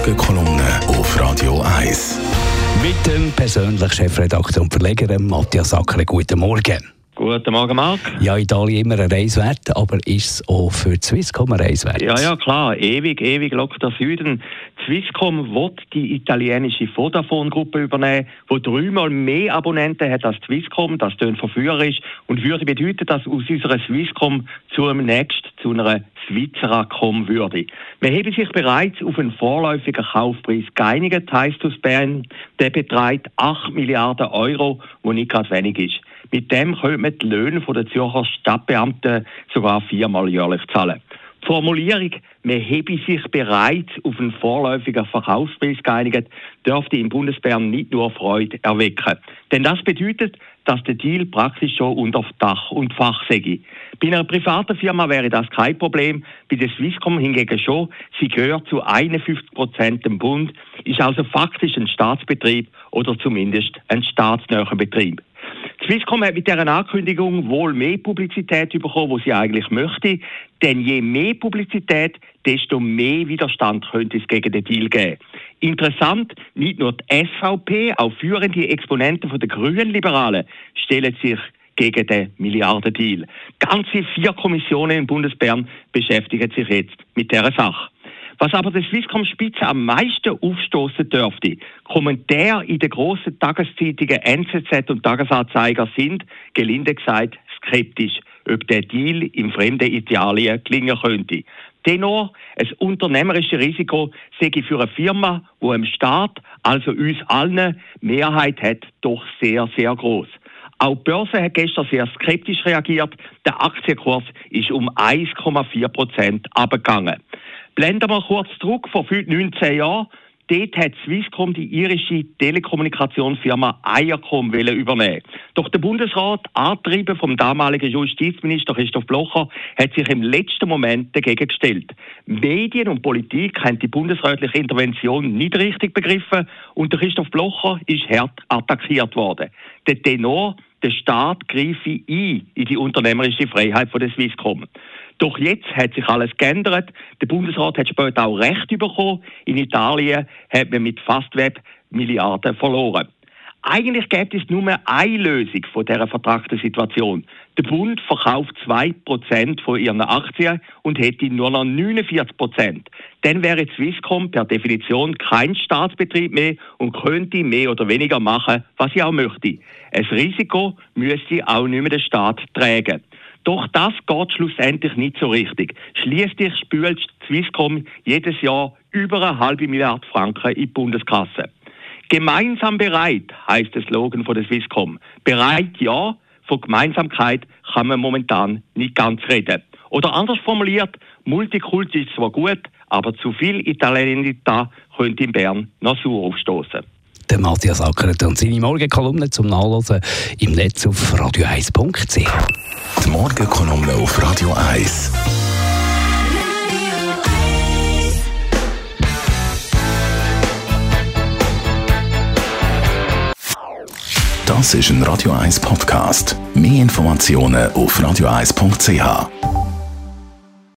Morgenkolumne auf Radio 1. Mit dem persönlichen Chefredakteur und Verleger Matthias Ackere. Guten Morgen. Guten Morgen, Marc. Ja, Italien immer ein Reiswert, aber ist es auch für die Swisscom ein Reiswert? Ja, ja, klar. Ewig, ewig lockt der Süden. Swisscom wird die italienische Vodafone-Gruppe übernehmen, die dreimal mehr Abonnenten hat als Swisscom. Das tönt verführerisch und würde bedeuten, dass aus unserer Swisscom zunächst zu einer Swissera kommen würde. Wir haben sich bereits auf einen vorläufigen Kaufpreis geeinigt, heisst aus Bern. Der beträgt 8 Milliarden Euro, wo nicht gerade wenig ist. Mit dem könnte man die Löhne der Zürcher Stadtbeamten sogar viermal jährlich zahlen. Die Formulierung, man habe sich bereits auf einen vorläufigen Verkaufspreis geeinigt, dürfte im Bundesbären nicht nur Freude erwecken. Denn das bedeutet, dass der Deal praktisch schon unter Dach und Fach sei. Bei einer privaten Firma wäre das kein Problem, bei der Swisscom hingegen schon. Sie gehört zu 51 Prozent dem Bund, ist also faktisch ein Staatsbetrieb oder zumindest ein staatsnäher Betrieb. Swisscom hat mit dieser Ankündigung wohl mehr Publizität bekommen, wo sie eigentlich möchte. Denn je mehr Publizität, desto mehr Widerstand könnte es gegen den Deal geben. Interessant, nicht nur die SVP, auch führende Exponenten der Grünen Liberalen stellen sich gegen den Milliardendeal. Ganze vier Kommissionen im Bundesbern beschäftigen sich jetzt mit dieser Sache. Was aber der Swisscom-Spitze am meisten aufstoßen dürfte, Kommentare in den grossen Tageszeitungen NZZ und Tagesanzeiger sind, gelinde gesagt, skeptisch, ob der Deal im fremden Italien gelingen könnte. Dennoch, ein unternehmerisches Risiko sei für eine Firma, wo im Staat, also uns allen, Mehrheit hat, doch sehr, sehr groß. Auch die Börse hat gestern sehr skeptisch reagiert. Der Aktienkurs ist um 1,4 Prozent abgegangen. Blenden wir kurz zurück, vor 19 Jahren. Dort hat Swisscom die irische Telekommunikationsfirma Eiercom übernehmen. Doch der Bundesrat, angetrieben vom damaligen Justizminister Christoph Blocher, hat sich im letzten Moment dagegen gestellt. Medien und Politik haben die bundesrätliche Intervention nicht richtig begriffen und Christoph Blocher ist hart attackiert worden. Der Tenor, der Staat greife ein in die unternehmerische Freiheit von der Swisscom. Doch jetzt hat sich alles geändert. Der Bundesrat hat später auch Recht bekommen. In Italien hat man mit Fastweb Milliarden verloren. Eigentlich gibt es nur eine Lösung von dieser vertragten Situation. Der Bund verkauft 2% von ihren Aktien und hätte nur noch 49%. Dann wäre Swisscom per Definition kein Staatsbetrieb mehr und könnte mehr oder weniger machen, was sie auch möchte. Ein Risiko müsste auch nicht mehr der Staat tragen. Doch das geht schlussendlich nicht so richtig. Schließlich spült Swisscom jedes Jahr über eine halbe Milliarde Franken in die Bundeskasse. Gemeinsam bereit heißt der Slogan von der Swisscom. Bereit ja, von Gemeinsamkeit kann man momentan nicht ganz reden. Oder anders formuliert, Multikulti ist zwar gut, aber zu viel Italienità könnte in Bern noch sauer aufstoßen. Der Matthias Ackert und seine Morgenkolumne zum Nachlesen im Netz auf radio1.ch. Die Morgenkolumne auf Radio 1. Das ist ein Radio 1 Podcast. Mehr Informationen auf radio1.ch.